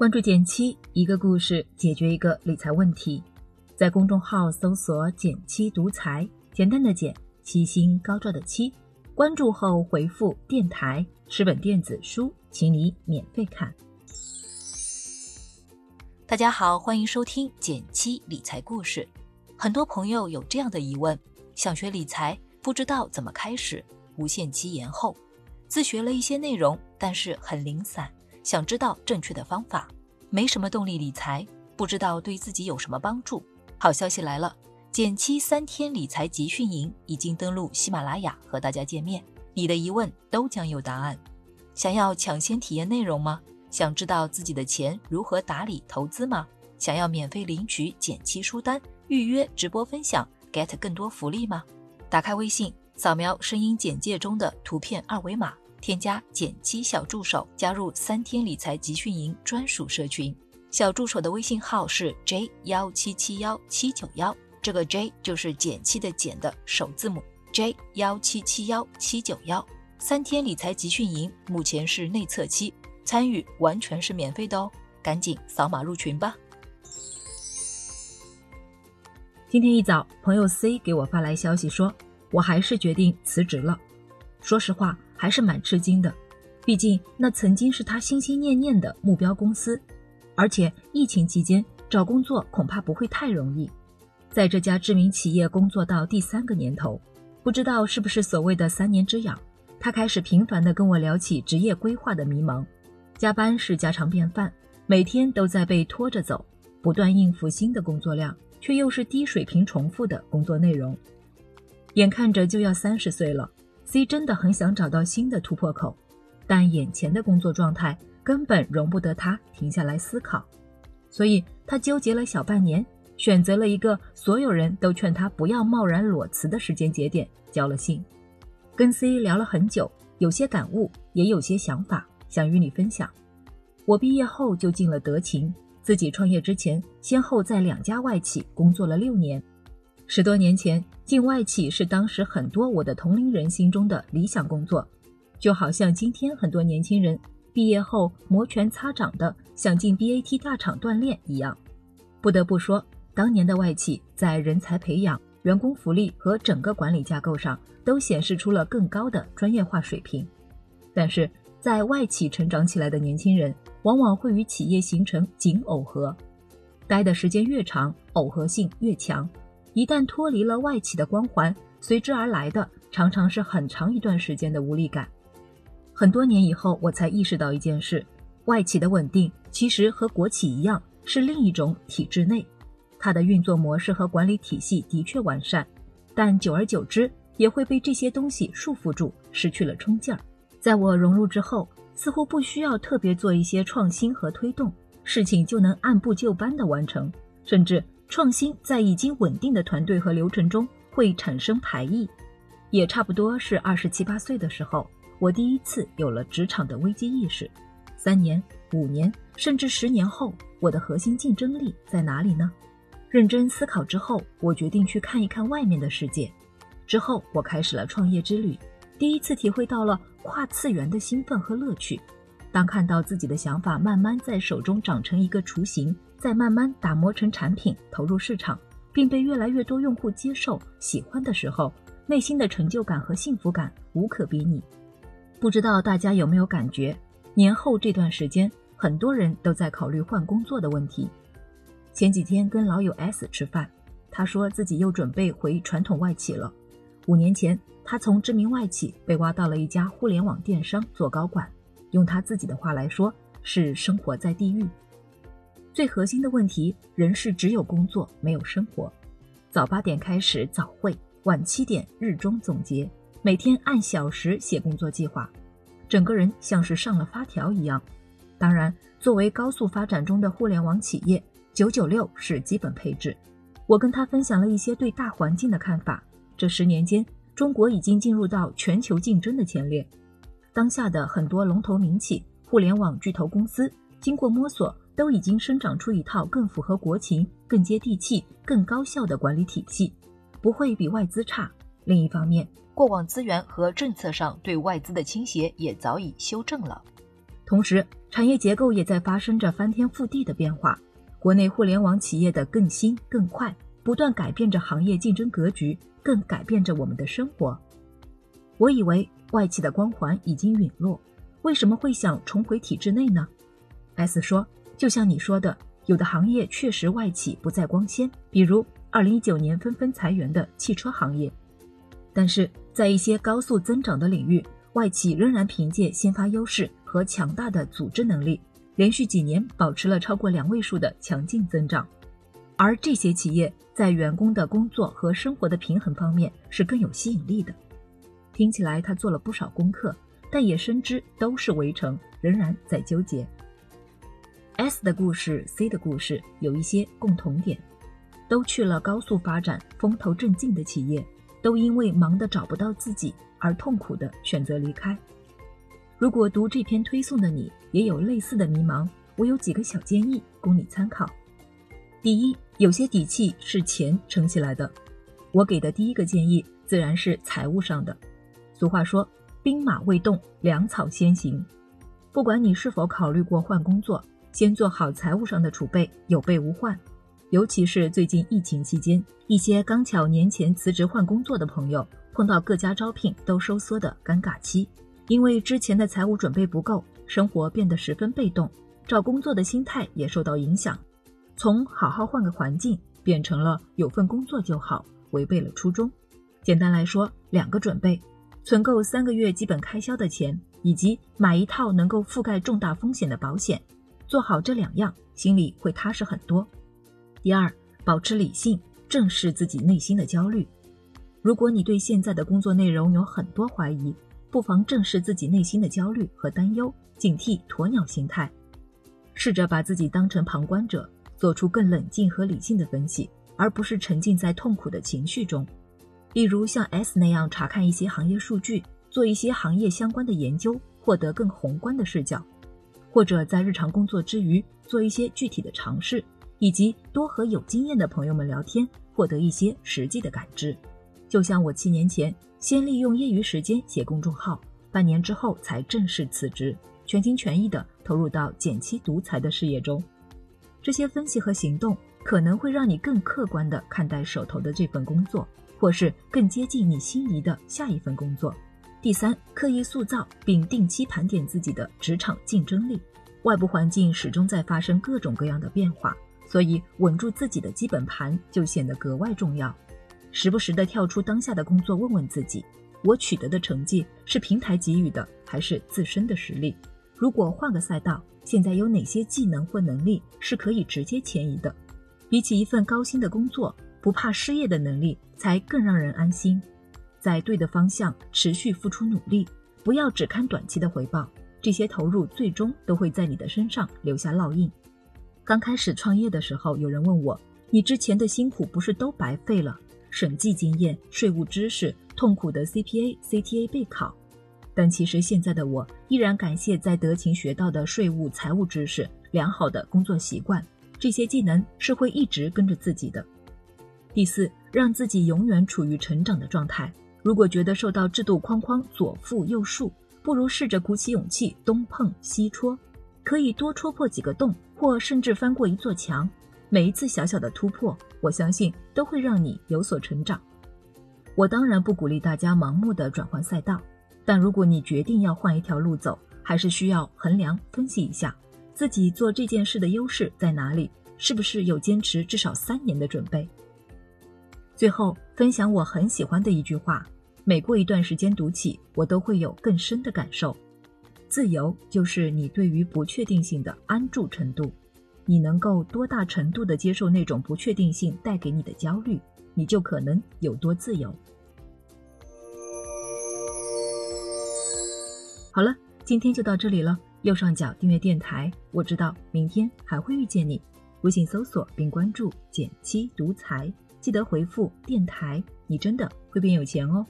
关注简七，一个故事解决一个理财问题。在公众号搜索“简七独裁，简单的简，七星高照的七。关注后回复“电台”，十本电子书，请你免费看。大家好，欢迎收听简七理财故事。很多朋友有这样的疑问：想学理财，不知道怎么开始，无限期延后，自学了一些内容，但是很零散。想知道正确的方法，没什么动力理财，不知道对自己有什么帮助。好消息来了，减七三天理财集训营已经登录喜马拉雅和大家见面，你的疑问都将有答案。想要抢先体验内容吗？想知道自己的钱如何打理投资吗？想要免费领取减七书单、预约直播分享、get 更多福利吗？打开微信，扫描声音简介中的图片二维码。添加减七小助手，加入三天理财集训营专属社群。小助手的微信号是 j 幺七七幺七九幺，这个 j 就是减七的减的首字母 j 幺七七幺七九幺。三天理财集训营目前是内测期，参与完全是免费的哦，赶紧扫码入群吧。今天一早，朋友 C 给我发来消息说，我还是决定辞职了。说实话。还是蛮吃惊的，毕竟那曾经是他心心念念的目标公司，而且疫情期间找工作恐怕不会太容易。在这家知名企业工作到第三个年头，不知道是不是所谓的三年之痒，他开始频繁地跟我聊起职业规划的迷茫。加班是家常便饭，每天都在被拖着走，不断应付新的工作量，却又是低水平重复的工作内容。眼看着就要三十岁了。C 真的很想找到新的突破口，但眼前的工作状态根本容不得他停下来思考，所以他纠结了小半年，选择了一个所有人都劝他不要贸然裸辞的时间节点交了信。跟 C 聊了很久，有些感悟，也有些想法想与你分享。我毕业后就进了德勤，自己创业之前，先后在两家外企工作了六年。十多年前，进外企是当时很多我的同龄人心中的理想工作，就好像今天很多年轻人毕业后摩拳擦掌的想进 BAT 大厂锻炼一样。不得不说，当年的外企在人才培养、员工福利和整个管理架构上都显示出了更高的专业化水平。但是在外企成长起来的年轻人，往往会与企业形成紧耦合，待的时间越长，耦合性越强。一旦脱离了外企的光环，随之而来的常常是很长一段时间的无力感。很多年以后，我才意识到一件事：外企的稳定其实和国企一样，是另一种体制内。它的运作模式和管理体系的确完善，但久而久之也会被这些东西束缚住，失去了冲劲儿。在我融入之后，似乎不需要特别做一些创新和推动，事情就能按部就班的完成，甚至。创新在已经稳定的团队和流程中会产生排异，也差不多是二十七八岁的时候，我第一次有了职场的危机意识。三年、五年，甚至十年后，我的核心竞争力在哪里呢？认真思考之后，我决定去看一看外面的世界。之后，我开始了创业之旅，第一次体会到了跨次元的兴奋和乐趣。当看到自己的想法慢慢在手中长成一个雏形。再慢慢打磨成产品，投入市场，并被越来越多用户接受、喜欢的时候，内心的成就感和幸福感无可比拟。不知道大家有没有感觉，年后这段时间，很多人都在考虑换工作的问题。前几天跟老友 S 吃饭，他说自己又准备回传统外企了。五年前，他从知名外企被挖到了一家互联网电商做高管，用他自己的话来说，是生活在地狱。最核心的问题，人是只有工作没有生活。早八点开始早会，晚七点日中总结，每天按小时写工作计划，整个人像是上了发条一样。当然，作为高速发展中的互联网企业，九九六是基本配置。我跟他分享了一些对大环境的看法。这十年间，中国已经进入到全球竞争的前列。当下的很多龙头民企、互联网巨头公司，经过摸索。都已经生长出一套更符合国情、更接地气、更高效的管理体系，不会比外资差。另一方面，过往资源和政策上对外资的倾斜也早已修正了。同时，产业结构也在发生着翻天覆地的变化。国内互联网企业的更新更快，不断改变着行业竞争格局，更改变着我们的生活。我以为外企的光环已经陨落，为什么会想重回体制内呢？S 说，就像你说的，有的行业确实外企不再光鲜，比如二零一九年纷纷裁员的汽车行业。但是在一些高速增长的领域，外企仍然凭借先发优势和强大的组织能力，连续几年保持了超过两位数的强劲增长。而这些企业在员工的工作和生活的平衡方面是更有吸引力的。听起来他做了不少功课，但也深知都是围城，仍然在纠结。S 的故事，C 的故事有一些共同点，都去了高速发展、风头正劲的企业。都因为忙得找不到自己而痛苦的选择离开。如果读这篇推送的你也有类似的迷茫，我有几个小建议供你参考。第一，有些底气是钱撑起来的。我给的第一个建议自然是财务上的。俗话说，兵马未动，粮草先行。不管你是否考虑过换工作，先做好财务上的储备，有备无患。尤其是最近疫情期间，一些刚巧年前辞职换工作的朋友，碰到各家招聘都收缩的尴尬期，因为之前的财务准备不够，生活变得十分被动，找工作的心态也受到影响，从好好换个环境变成了有份工作就好，违背了初衷。简单来说，两个准备：存够三个月基本开销的钱，以及买一套能够覆盖重大风险的保险。做好这两样，心里会踏实很多。第二，保持理性，正视自己内心的焦虑。如果你对现在的工作内容有很多怀疑，不妨正视自己内心的焦虑和担忧，警惕鸵鸟心态。试着把自己当成旁观者，做出更冷静和理性的分析，而不是沉浸在痛苦的情绪中。例如像 S 那样查看一些行业数据，做一些行业相关的研究，获得更宏观的视角，或者在日常工作之余做一些具体的尝试。以及多和有经验的朋友们聊天，获得一些实际的感知。就像我七年前先利用业余时间写公众号，半年之后才正式辞职，全心全意的投入到减七独裁的事业中。这些分析和行动可能会让你更客观的看待手头的这份工作，或是更接近你心仪的下一份工作。第三，刻意塑造并定期盘点自己的职场竞争力。外部环境始终在发生各种各样的变化。所以，稳住自己的基本盘就显得格外重要。时不时的跳出当下的工作，问问自己：我取得的成绩是平台给予的，还是自身的实力？如果换个赛道，现在有哪些技能或能力是可以直接迁移的？比起一份高薪的工作，不怕失业的能力才更让人安心。在对的方向持续付出努力，不要只看短期的回报，这些投入最终都会在你的身上留下烙印。刚开始创业的时候，有人问我：“你之前的辛苦不是都白费了？审计经验、税务知识、痛苦的 CPA、CTA 备考。”但其实现在的我依然感谢在德勤学到的税务、财务知识、良好的工作习惯，这些技能是会一直跟着自己的。第四，让自己永远处于成长的状态。如果觉得受到制度框框左缚右束，不如试着鼓起勇气东碰西戳，可以多戳破几个洞。或甚至翻过一座墙，每一次小小的突破，我相信都会让你有所成长。我当然不鼓励大家盲目的转换赛道，但如果你决定要换一条路走，还是需要衡量分析一下自己做这件事的优势在哪里，是不是有坚持至少三年的准备。最后分享我很喜欢的一句话：每过一段时间读起，我都会有更深的感受。自由就是你对于不确定性的安住程度，你能够多大程度的接受那种不确定性带给你的焦虑，你就可能有多自由。好了，今天就到这里了。右上角订阅电台，我知道明天还会遇见你。微信搜索并关注“减七独裁”，记得回复“电台”，你真的会变有钱哦。